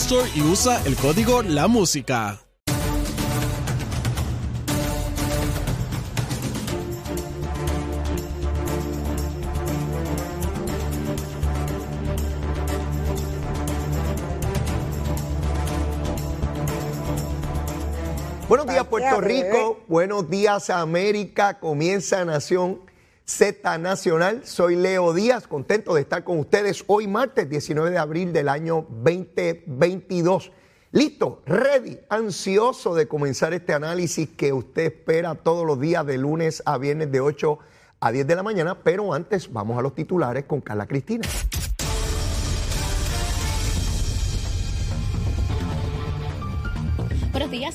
Store y usa el código La Música. Buenos días Puerto Rico, buenos días América, comienza Nación Z Nacional. Soy Leo Díaz, contento de estar con ustedes hoy martes 19 de abril del año 2022. Listo, ready, ansioso de comenzar este análisis que usted espera todos los días de lunes a viernes de 8 a 10 de la mañana, pero antes vamos a los titulares con Carla Cristina.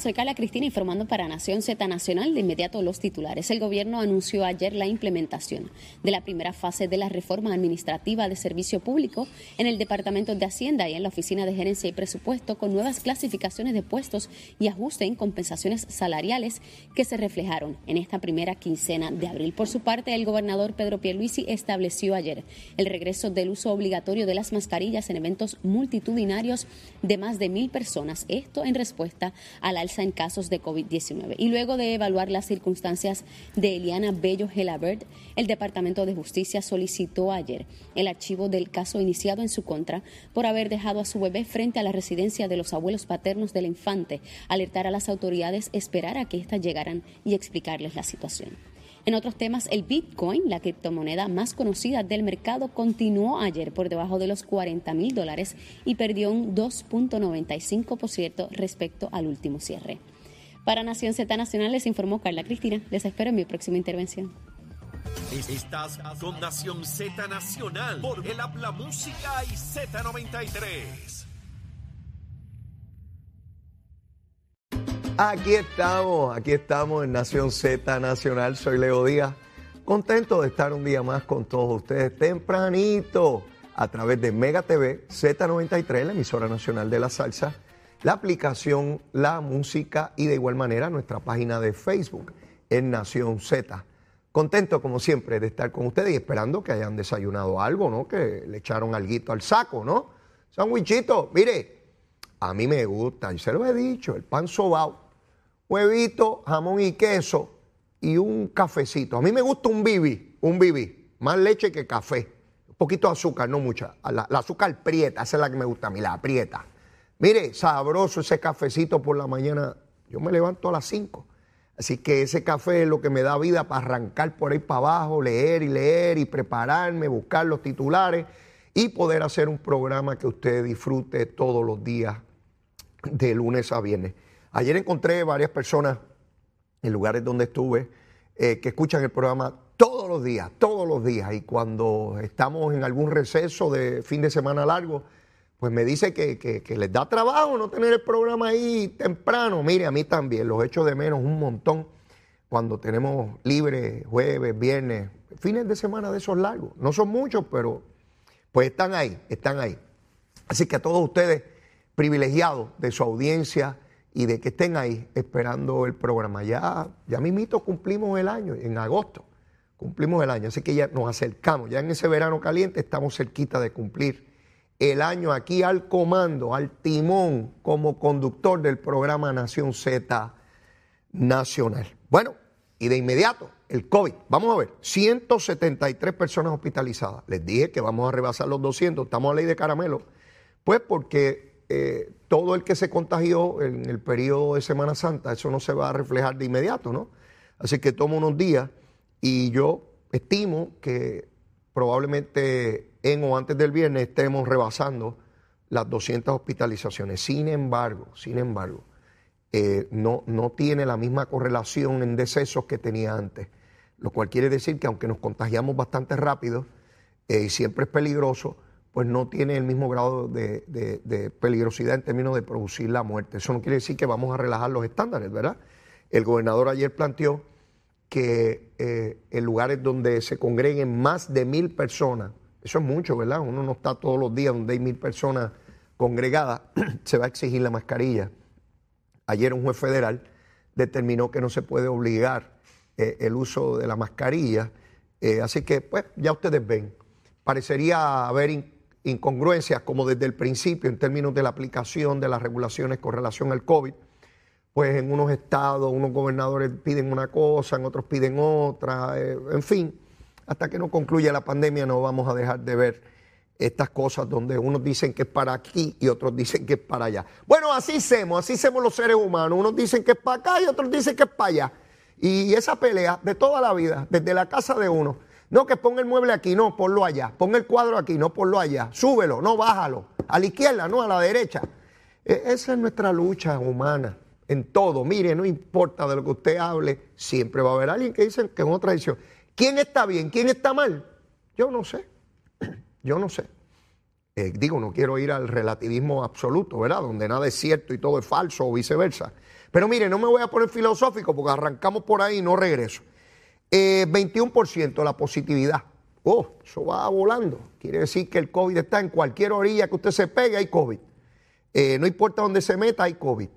Soy Carla Cristina informando para Nación Z Nacional. De inmediato los titulares. El gobierno anunció ayer la implementación de la primera fase de la reforma administrativa de servicio público en el Departamento de Hacienda y en la Oficina de Gerencia y Presupuesto con nuevas clasificaciones de puestos y ajuste en compensaciones salariales que se reflejaron en esta primera quincena de abril. Por su parte, el gobernador Pedro Pierluisi estableció ayer el regreso del uso obligatorio de las mascarillas en eventos multitudinarios de más de mil personas. Esto en respuesta al alza en casos de COVID-19. Y luego de evaluar las circunstancias de Eliana Bello Gelabert, el Departamento de Justicia solicitó ayer el archivo del caso iniciado en su contra por haber dejado a su bebé frente a la residencia de los abuelos paternos del infante, alertar a las autoridades, esperar a que éstas llegaran y explicarles la situación. En otros temas, el Bitcoin, la criptomoneda más conocida del mercado, continuó ayer por debajo de los 40 mil dólares y perdió un 2.95% respecto al último cierre. Para Nación Z Nacional les informó Carla Cristina. Les espero en mi próxima intervención. Estás con Nación Z Nacional por el Habla Música y Z93. Aquí estamos, aquí estamos en Nación Z Nacional. Soy Leo Díaz. Contento de estar un día más con todos ustedes tempranito a través de Mega TV, Z93, la emisora nacional de la salsa, la aplicación La Música y de igual manera nuestra página de Facebook en Nación Z. Contento como siempre de estar con ustedes y esperando que hayan desayunado algo, ¿no? Que le echaron alguito al saco, ¿no? Sandwichito, mire, a mí me gusta, y se lo he dicho, el pan sobao, huevito, jamón y queso y un cafecito. A mí me gusta un bibi, un bibi, más leche que café. Un poquito de azúcar, no mucha. La, azúcar prieta, esa es la que me gusta a mí, la prieta. Mire, sabroso ese cafecito por la mañana. Yo me levanto a las 5. Así que ese café es lo que me da vida para arrancar por ahí para abajo, leer y leer y prepararme, buscar los titulares y poder hacer un programa que usted disfrute todos los días de lunes a viernes. Ayer encontré varias personas en lugares donde estuve eh, que escuchan el programa todos los días, todos los días. Y cuando estamos en algún receso de fin de semana largo, pues me dice que, que, que, les da trabajo no tener el programa ahí temprano. Mire, a mí también, los echo de menos un montón cuando tenemos libre jueves, viernes, fines de semana de esos largos. No son muchos, pero pues están ahí, están ahí. Así que a todos ustedes, privilegiados de su audiencia y de que estén ahí esperando el programa. Ya, ya mismito cumplimos el año, en agosto cumplimos el año, así que ya nos acercamos, ya en ese verano caliente estamos cerquita de cumplir el año aquí al comando, al timón como conductor del programa Nación Z Nacional. Bueno, y de inmediato el COVID. Vamos a ver, 173 personas hospitalizadas. Les dije que vamos a rebasar los 200, estamos a ley de caramelo. Pues porque eh, todo el que se contagió en el periodo de Semana Santa, eso no se va a reflejar de inmediato, ¿no? Así que toma unos días y yo estimo que probablemente en o antes del viernes estemos rebasando las 200 hospitalizaciones. Sin embargo, sin embargo, eh, no, no tiene la misma correlación en decesos que tenía antes, lo cual quiere decir que aunque nos contagiamos bastante rápido eh, y siempre es peligroso, pues no tiene el mismo grado de, peligrosidad en términos de producir la muerte. Eso no quiere decir que vamos a relajar los estándares, ¿verdad? El gobernador ayer planteó que eh, en lugares donde se congreguen más de mil personas, eso es mucho, ¿verdad? Uno no está todos los días donde hay mil personas congregadas, se va a exigir la mascarilla. Ayer un juez federal determinó que no se puede obligar eh, el uso de la mascarilla. Eh, así que, pues, ya ustedes ven, parecería haber incongruencias como desde el principio en términos de la aplicación de las regulaciones con relación al COVID. Pues en unos estados, unos gobernadores piden una cosa, en otros piden otra, eh, en fin, hasta que no concluya la pandemia no vamos a dejar de ver estas cosas donde unos dicen que es para aquí y otros dicen que es para allá. Bueno, así hacemos, así hacemos los seres humanos. Unos dicen que es para acá y otros dicen que es para allá. Y esa pelea de toda la vida, desde la casa de uno. No, que ponga el mueble aquí, no, ponlo allá. Ponga el cuadro aquí, no, ponlo allá. Súbelo, no, bájalo. A la izquierda, no, a la derecha. E, esa es nuestra lucha humana en todo. Mire, no importa de lo que usted hable, siempre va a haber alguien que dice que es una tradición. ¿Quién está bien? ¿Quién está mal? Yo no sé. Yo no sé. Eh, digo, no quiero ir al relativismo absoluto, ¿verdad? Donde nada es cierto y todo es falso o viceversa. Pero mire, no me voy a poner filosófico porque arrancamos por ahí y no regreso. 21% eh, la positividad. Oh, eso va volando. Quiere decir que el COVID está en cualquier orilla que usted se pegue, hay COVID. Eh, no importa dónde se meta, hay COVID.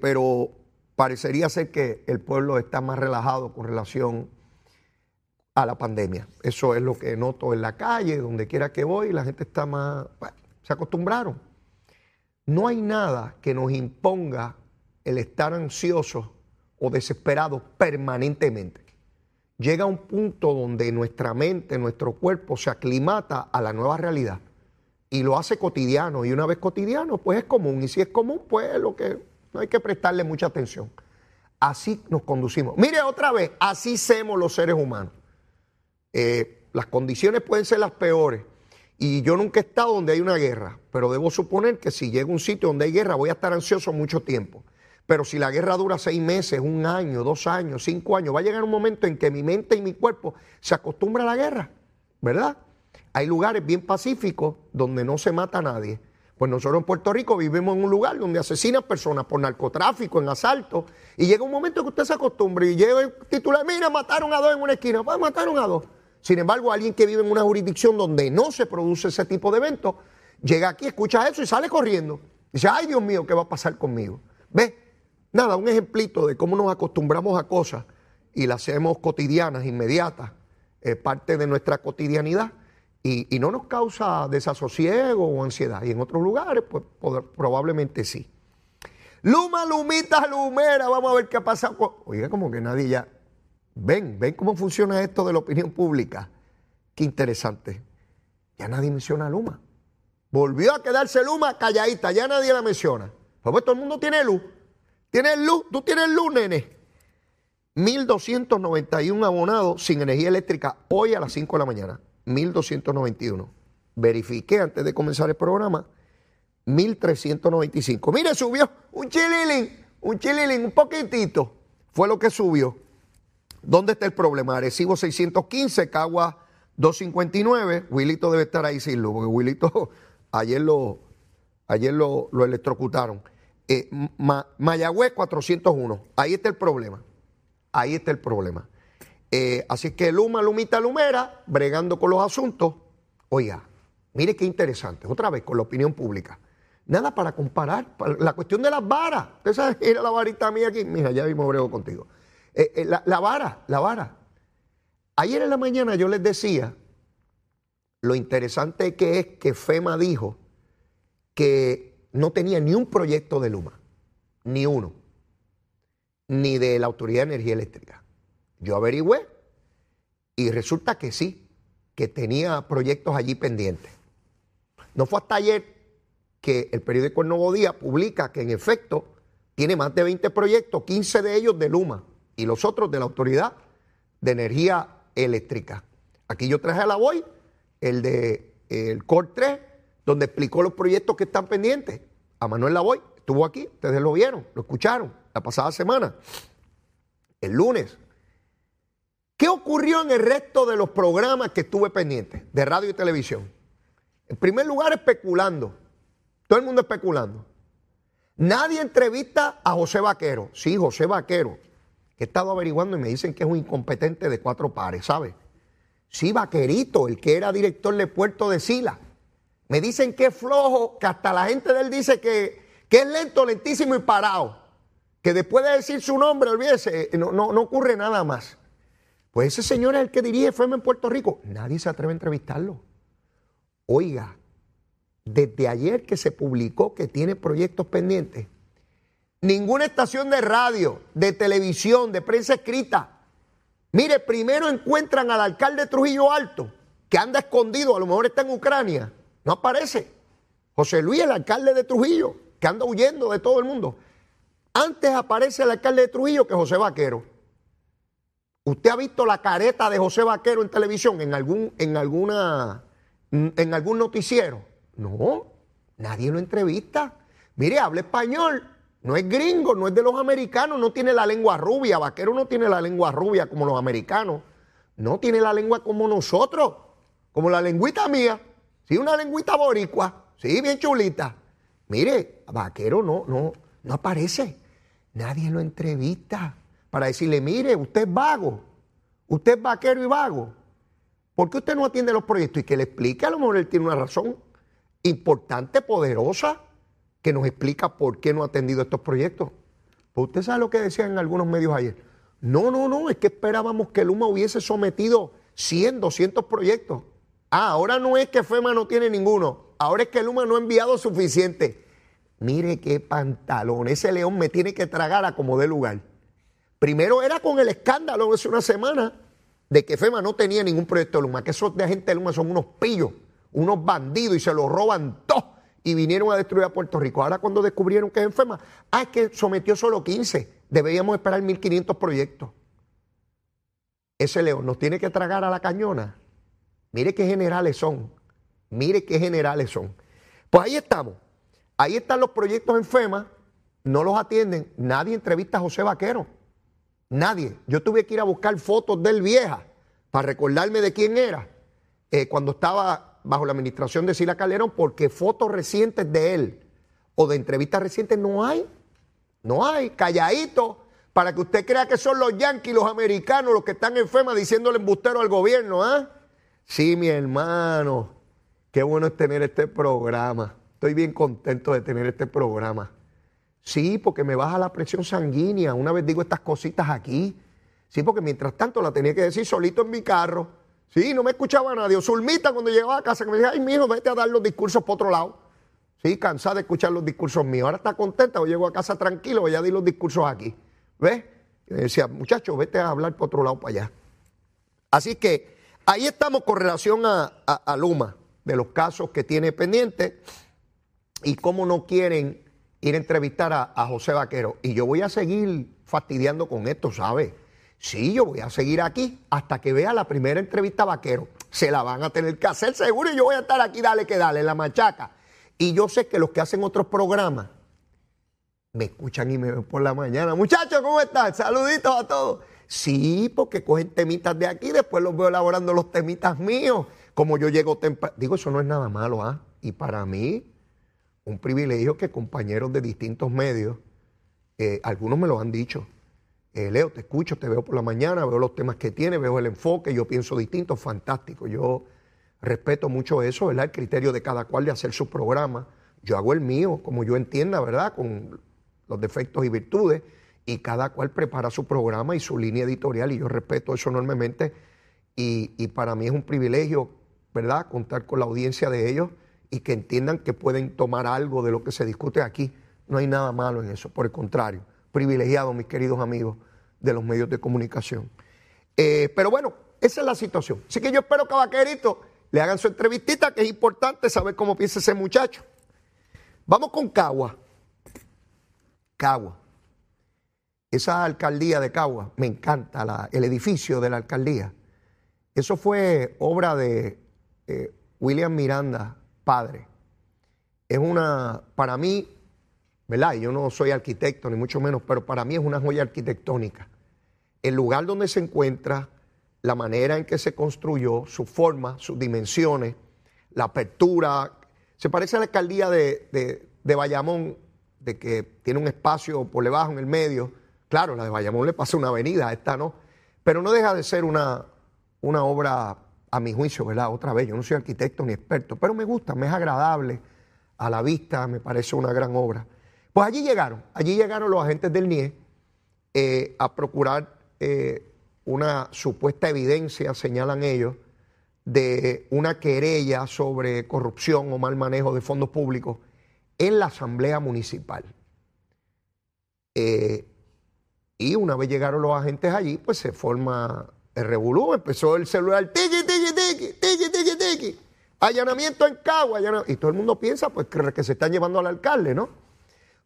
pero parecería ser que el pueblo está más relajado con relación a la pandemia. Eso es lo que noto en la calle, donde quiera que voy, la gente está más, se acostumbraron. No hay nada que nos imponga el estar ansioso o desesperado permanentemente. Llega un punto donde nuestra mente, nuestro cuerpo se aclimata a la nueva realidad y lo hace cotidiano. Y una vez cotidiano, pues es común. Y si es común, pues lo que no hay que prestarle mucha atención. Así nos conducimos. Mire otra vez, así somos los seres humanos. Eh, las condiciones pueden ser las peores. Y yo nunca he estado donde hay una guerra, pero debo suponer que si llego a un sitio donde hay guerra voy a estar ansioso mucho tiempo. Pero si la guerra dura seis meses, un año, dos años, cinco años, va a llegar un momento en que mi mente y mi cuerpo se acostumbran a la guerra, ¿verdad? Hay lugares bien pacíficos donde no se mata a nadie. Pues nosotros en Puerto Rico vivimos en un lugar donde asesinan personas por narcotráfico, en asalto, y llega un momento que usted se acostumbra y llega el titular, mira, mataron a dos en una esquina, pues mataron a dos. Sin embargo, alguien que vive en una jurisdicción donde no se produce ese tipo de eventos, llega aquí, escucha eso y sale corriendo. Dice, ay Dios mío, ¿qué va a pasar conmigo? ¿Ves? Nada, un ejemplito de cómo nos acostumbramos a cosas y las hacemos cotidianas, inmediatas, parte de nuestra cotidianidad y, no nos causa desasosiego o ansiedad. Y en otros lugares, pues probablemente sí. Luma, lumita, lumera, vamos a ver qué ha pasado. Oiga, como que nadie ya Ven, ven cómo funciona esto de la opinión pública. Qué interesante. Ya nadie menciona a Luma. Volvió a quedarse Luma calladita, ya nadie la menciona. Pues, pues todo el mundo tiene luz. Tienes luz, tú tienes luz, nene. 1.291 abonados sin energía eléctrica hoy a las 5 de la mañana. 1.291. Verifiqué antes de comenzar el programa. 1.395. Mire, subió un chililín, un chililín, un poquitito. Fue lo que subió. ¿Dónde está el problema? Arecibo 615, Cagua 259. Wilito debe estar ahí sin luz, porque Wilito ayer lo, ayer lo, electrocutaron. Eh, Mayagüez 401. Ahí está el problema. Ahí está el problema. Eh, así que Luma, Lumita, Lumera, bregando con los asuntos. Oiga, mire qué interesante. Otra vez, con la opinión pública. Nada para comparar. La cuestión de las varas. Usted sabe, era la varita mía aquí. Mira, ya mismo brego contigo. Eh, eh, la, vara, la vara. Ayer en la mañana yo les decía lo interesante que es que FEMA dijo que no tenía ni un proyecto de Luma, ni uno, ni de la Autoridad de Energía Eléctrica. Yo averigüé y resulta que sí, que tenía proyectos allí pendientes. No fue hasta ayer que el periódico El Nuevo Día publica que en efecto tiene más de 20 proyectos, 15 de ellos de Luma y los otros de la Autoridad de Energía Eléctrica. Aquí yo traje a la voy el de el COR 3, donde explicó los proyectos que están pendientes. A Manuel Lavoy estuvo aquí, ustedes lo vieron, lo escucharon la pasada semana, el lunes. ¿Qué ocurrió en el resto de los programas que estuve pendiente de radio y televisión? En primer lugar, especulando. Todo el mundo especulando. Nadie entrevista a José Vaquero. Sí, José Vaquero, que he estado averiguando y me dicen que es un incompetente de cuatro pares, ¿sabe? Sí, Vaquerito, el que era director de Puerto de Sila. Me dicen que es flojo, que hasta la gente de él dice que, que es lento, lentísimo y parado. Que después de decir su nombre, olvídese, no, no, no ocurre nada más. Pues ese señor es el que dirige FEMA en Puerto Rico. Nadie se atreve a entrevistarlo. Oiga, desde ayer que se publicó que tiene proyectos pendientes, ninguna estación de radio, de televisión, de prensa escrita, mire, primero encuentran al alcalde Trujillo Alto, que anda escondido, a lo mejor está en Ucrania, no aparece. José Luis, el alcalde de Trujillo, que anda huyendo de todo el mundo. Antes aparece el alcalde de Trujillo que José Vaquero. ¿Usted ha visto la careta de José Vaquero en televisión, en algún, en alguna, en algún noticiero? No, nadie lo entrevista. Mire, habla español, no es gringo, no es de los americanos, no tiene la lengua rubia. Vaquero no tiene la lengua rubia como los americanos. No tiene la lengua como nosotros, como la lengüita mía. Sí, una lengüita boricua. Sí, bien chulita. Mire, Vaquero no, no, no aparece. Nadie lo entrevista para decirle, mire, usted es vago. Usted es vaquero y vago. ¿Por qué usted no atiende los proyectos? Y que le explique, a lo mejor él tiene una razón importante, poderosa, que nos explica por qué no ha atendido estos proyectos. Pues usted sabe lo que decían en algunos medios ayer. No, no, no, es que esperábamos que Luma hubiese sometido 100, 200 proyectos. Ah, ahora no es que FEMA no tiene ninguno, ahora es que Luma no ha enviado suficiente. Mire qué pantalón, ese león me tiene que tragar a como de lugar. Primero era con el escándalo hace una semana de que FEMA no tenía ningún proyecto de Luma, que esos de agentes de Luma son unos pillos unos bandidos y se lo roban todo y vinieron a destruir a Puerto Rico. Ahora cuando descubrieron que es enferma, ah, es que sometió solo 15, deberíamos esperar 1.500 proyectos. Ese león nos tiene que tragar a la cañona. Mire qué generales son, mire qué generales son. Pues ahí estamos, ahí están los proyectos en FEMA, no los atienden, nadie entrevista a José Vaquero, nadie. Yo tuve que ir a buscar fotos de él vieja para recordarme de quién era. Eh, cuando estaba bajo la administración de Sila Calderón porque fotos recientes de él o de entrevistas recientes no hay. No hay, calladito, para que usted crea que son los yanquis, los americanos, los que están enfermos diciéndole embustero al gobierno, ¿ah? Sí, mi hermano, qué bueno es tener este programa. Estoy bien contento de tener este programa. Sí, porque me baja la presión sanguínea. Una vez digo estas cositas aquí. Sí, porque mientras tanto la tenía que decir solito en mi carro Sí, no me escuchaba nadie. Zulmita cuando llegaba a casa que me decía, ay, mijo, vete a dar los discursos por otro lado. Sí, cansada de escuchar los discursos míos. Ahora está contenta, o llego a casa tranquilo, voy a dar los discursos aquí. ¿Ves? Y me decía, muchachos, vete a hablar por otro lado para allá. Así que ahí estamos con relación a, Luma, de los casos que tiene pendiente y cómo no quieren ir a entrevistar a, a José Vaquero. Y yo voy a seguir fastidiando con esto, ¿sabes? Sí, yo voy a seguir aquí hasta que vea la primera entrevista vaquero. Se la van a tener que hacer seguro y yo voy a estar aquí, dale que dale, la machaca. Y yo sé que los que hacen otros programas me escuchan y me ven por la mañana. Muchachos, ¿cómo están? Saluditos a todos. Sí, porque cogen temitas de aquí, después los veo elaborando los temitas míos. Como yo llego temprano. Digo, eso no es nada malo, ¿ah? Y para mí, un privilegio que compañeros de distintos medios, eh, algunos me lo han dicho, eh, Leo, te escucho, te veo por la mañana, veo los temas que tiene, veo el enfoque, yo pienso distinto, fantástico. Yo respeto mucho eso, ¿verdad? El criterio de cada cual de hacer su programa. Yo hago el mío, como yo entienda, ¿verdad? Con los defectos y virtudes, y cada cual prepara su programa y su línea editorial, y yo respeto eso enormemente. Y, y para mí es un privilegio, ¿verdad? Contar con la audiencia de ellos y que entiendan que pueden tomar algo de lo que se discute aquí. No hay nada malo en eso, por el contrario privilegiados, mis queridos amigos de los medios de comunicación. Eh, pero bueno, esa es la situación. Así que yo espero que a Vaquerito le hagan su entrevistita, que es importante saber cómo piensa ese muchacho. Vamos con Cagua. Cagua. Esa alcaldía de Cagua, me encanta el edificio de la alcaldía. Eso fue obra de eh, William Miranda, padre. Es una, para mí, ¿verdad? Yo no soy arquitecto, ni mucho menos, pero para mí es una joya arquitectónica. El lugar donde se encuentra, la manera en que se construyó, su forma, sus dimensiones, la apertura. Se parece a la alcaldía de, de, Bayamón, de que tiene un espacio por debajo en el medio. Claro, la de Bayamón le pasa una avenida, esta no. Pero no deja de ser una, una obra, a mi juicio, ¿verdad? Otra vez, yo no soy arquitecto ni experto, pero me gusta, me es agradable a la vista, me parece una gran obra. Pues allí llegaron, allí llegaron los agentes del NIE eh, a procurar eh, una supuesta evidencia, señalan ellos, de una querella sobre corrupción o mal manejo de fondos públicos en la Asamblea Municipal. Eh, y una vez llegaron los agentes allí, pues se forma el revolú, empezó el celular, tiki, tiki, tiki, tiki, tiki, tiki, allanamiento en Cagua, y todo el mundo piensa pues que, se están llevando al alcalde, ¿no?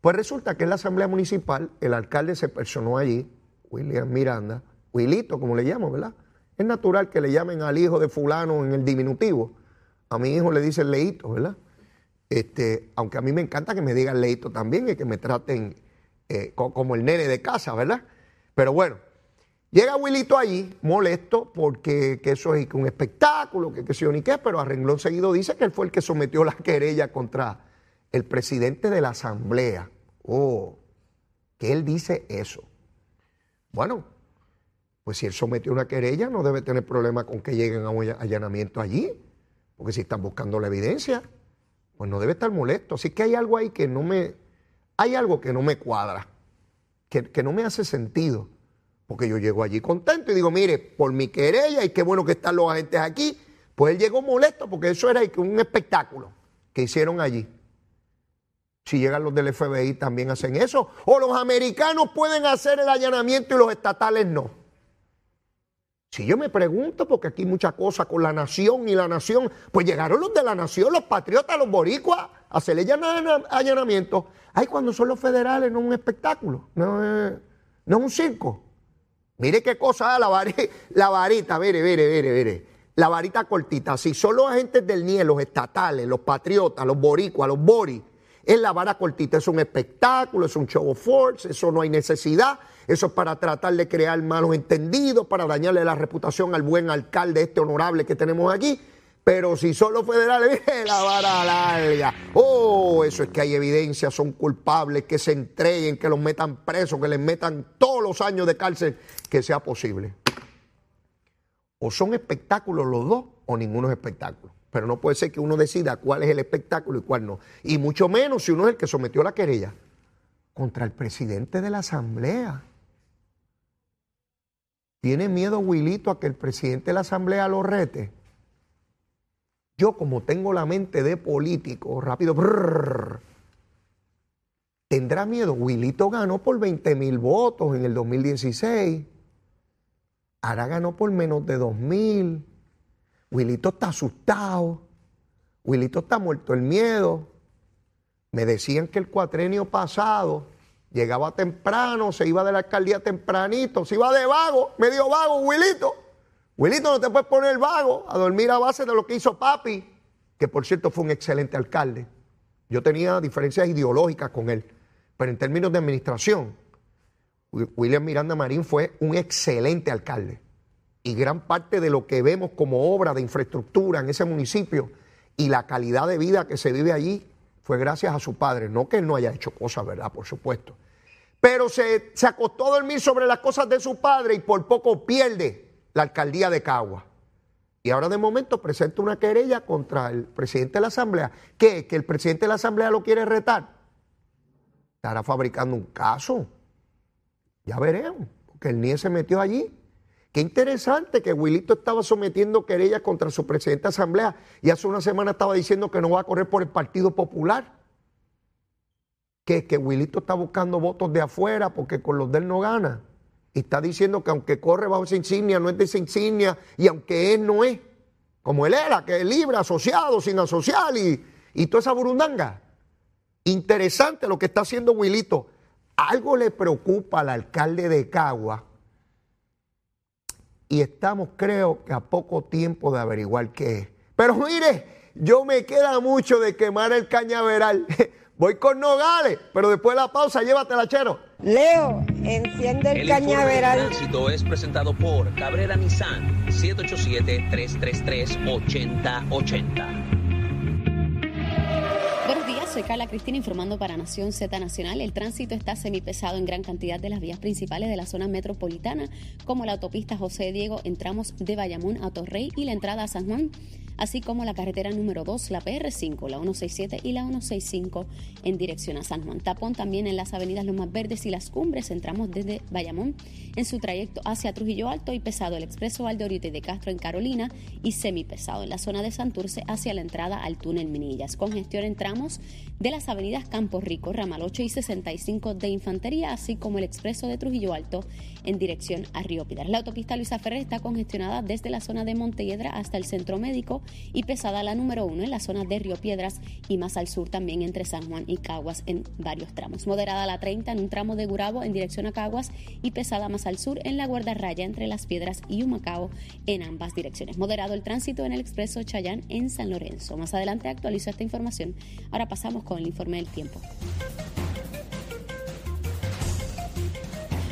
Pues resulta que en la Asamblea Municipal el alcalde se personó allí, William Miranda, Wilito, como le llamo, ¿verdad? Es natural que le llamen al hijo de fulano en el diminutivo. A mi hijo le dicen leito, ¿verdad? Este, aunque a mí me encanta que me digan leito también y que me traten eh, como el nene de casa, ¿verdad? Pero bueno, llega Wilito allí molesto porque que eso es un espectáculo, que qué sé ni qué, pero a renglón seguido dice que él fue el que sometió la querella contra el presidente de la asamblea. Oh, que él dice eso. Bueno, pues si él sometió una querella, no debe tener problema con que lleguen a un allanamiento allí, porque si están buscando la evidencia, pues no debe estar molesto. Así que hay algo ahí que no me, hay algo que no me cuadra, que, no me hace sentido, porque yo llego allí contento y digo, mire, por mi querella y qué bueno que están los agentes aquí, pues él llegó molesto porque eso era un espectáculo que hicieron allí. Si llegan los del FBI también hacen eso. O los americanos pueden hacer el allanamiento y los estatales no. Si yo me pregunto, porque aquí hay mucha cosa con la nación y la nación, pues llegaron los de la nación, los patriotas, los boricuas, hacerle allanamiento. Ay, cuando son los federales, no es un espectáculo, no es, no un circo. Mire qué cosa, la, varita, la varita, mire, mire. La varita cortita. Si son los agentes del NIE, los estatales, los patriotas, los boricuas, los boris, es la vara cortita. Es un espectáculo, es un show of force, eso no hay necesidad. Eso es para tratar de crear malos entendidos, para dañarle la reputación al buen alcalde este honorable que tenemos aquí. Pero si son los federales, la vara larga. Oh, eso es que hay evidencia, son culpables, que se entreguen, que los metan presos, que les metan todos los años de cárcel que sea posible. O son espectáculos los dos, o ninguno es espectáculo. Pero no puede ser que uno decida cuál es el espectáculo y cuál no. Y mucho menos si uno es el que sometió la querella contra el presidente de la Asamblea. ¿Tiene miedo Wilito a que el presidente de la Asamblea lo rete? Yo como tengo la mente de político, rápido, tendrá miedo. Wilito ganó por 20 mil votos en el 2016. Ahora ganó por menos de 2 mil. Wilito está asustado. Wilito está muerto el miedo. Me decían que el cuatrenio pasado Llegaba temprano, se iba de la alcaldía tempranito, se iba de vago, medio vago, Wilito. Wilito, no te puedes poner vago a dormir a base de lo que hizo papi, que por cierto fue un excelente alcalde. Yo tenía diferencias ideológicas con él, pero en términos de administración, William Miranda Marín fue un excelente alcalde. Y gran parte de lo que vemos como obra de infraestructura en ese municipio y la calidad de vida que se vive allí fue gracias a su padre. No que él no haya hecho cosas, ¿verdad? Por supuesto pero se, acostó a dormir sobre las cosas de su padre y por poco pierde la alcaldía de Cagua. Y ahora de momento presenta una querella contra el presidente de la Asamblea. ¿Qué? ¿Que el presidente de la Asamblea lo quiere retar? Estará fabricando un caso. Ya veremos, porque el NIE se metió allí. Qué interesante que Wilito estaba sometiendo querellas contra su presidente de Asamblea y hace una semana estaba diciendo que no va a correr por el Partido Popular que, que Wilito está buscando votos de afuera porque con los de él no gana. Y está diciendo que aunque corre bajo esa insignia, no es de esa insignia, y aunque él no es, como él era, que es libre, asociado, sin asociar, y, y toda esa burundanga. Interesante lo que está haciendo Wilito. Algo le preocupa al alcalde de Cagua y estamos, creo que a poco tiempo de averiguar qué es. Pero mire, yo me queda mucho de quemar el cañaveral. Voy con Nogales, pero después de la pausa, llévatela, chero. Leo, enciende el, cañaveral. El tránsito es presentado por Cabrera Nissan, 787-333-8080. Buenos días, soy Carla Cristina informando para Nación Z Nacional. El tránsito está semipesado en gran cantidad de las vías principales de la zona metropolitana, como la autopista José Diego en tramos de Bayamón a Torrey y la entrada a San Juan así como la carretera número 2, la PR5, la 167 y la 165 en dirección a San Juan. Tapón también en las avenidas Lomas Verdes y Las Cumbres, entramos desde Bayamón en su trayecto hacia Trujillo Alto y pesado el expreso Valdorito y de Castro en Carolina y semipesado en la zona de Santurce hacia la entrada al túnel Minillas. Con gestión en tramos de las avenidas Campo Rico, Ramal 8 y 65 de Infantería, así como el expreso de Trujillo Alto en dirección a Río Piedras. La autopista Luisa Ferrer está congestionada desde la zona de Montelledra hasta el centro médico y pesada la número uno en la zona de Río Piedras y más al sur también entre San Juan y Caguas en varios tramos. Moderada la 30 en un tramo de Gurabo en dirección a Caguas y pesada más al sur en la guardarraya entre Las Piedras y Humacao en ambas direcciones. Moderado el tránsito en el expreso Chayán en San Lorenzo. Más adelante actualizo esta información. Ahora pasamos con el informe del tiempo.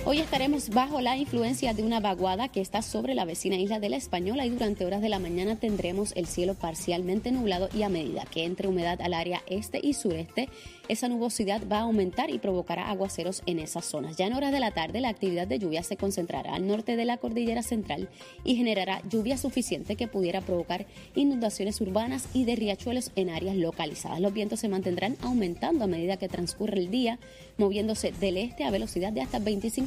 Hoy estaremos bajo la influencia de una vaguada que está sobre la vecina isla de la Española y durante horas de la mañana tendremos el cielo parcialmente nublado y a medida que entre humedad al área este y sureste, esa nubosidad va a aumentar y provocará aguaceros en esas zonas. Ya en horas de la tarde la actividad de lluvia se concentrará al norte de la cordillera central y generará lluvia suficiente que pudiera provocar inundaciones urbanas y de riachuelos en áreas localizadas. Los vientos se mantendrán aumentando a medida que transcurre el día, moviéndose del este a velocidad de hasta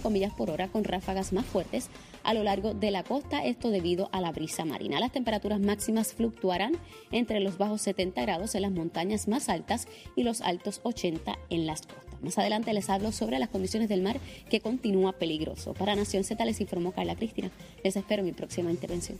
25 millas por hora con ráfagas más fuertes a lo largo de la costa, esto debido a la brisa marina. Las temperaturas máximas fluctuarán entre los bajos 70 grados en las montañas más altas y los altos 80 en las costas. Más adelante les hablo sobre las condiciones del mar que continúa peligroso. Para Nación Z les informó Carla Cristina. Les espero mi próxima intervención.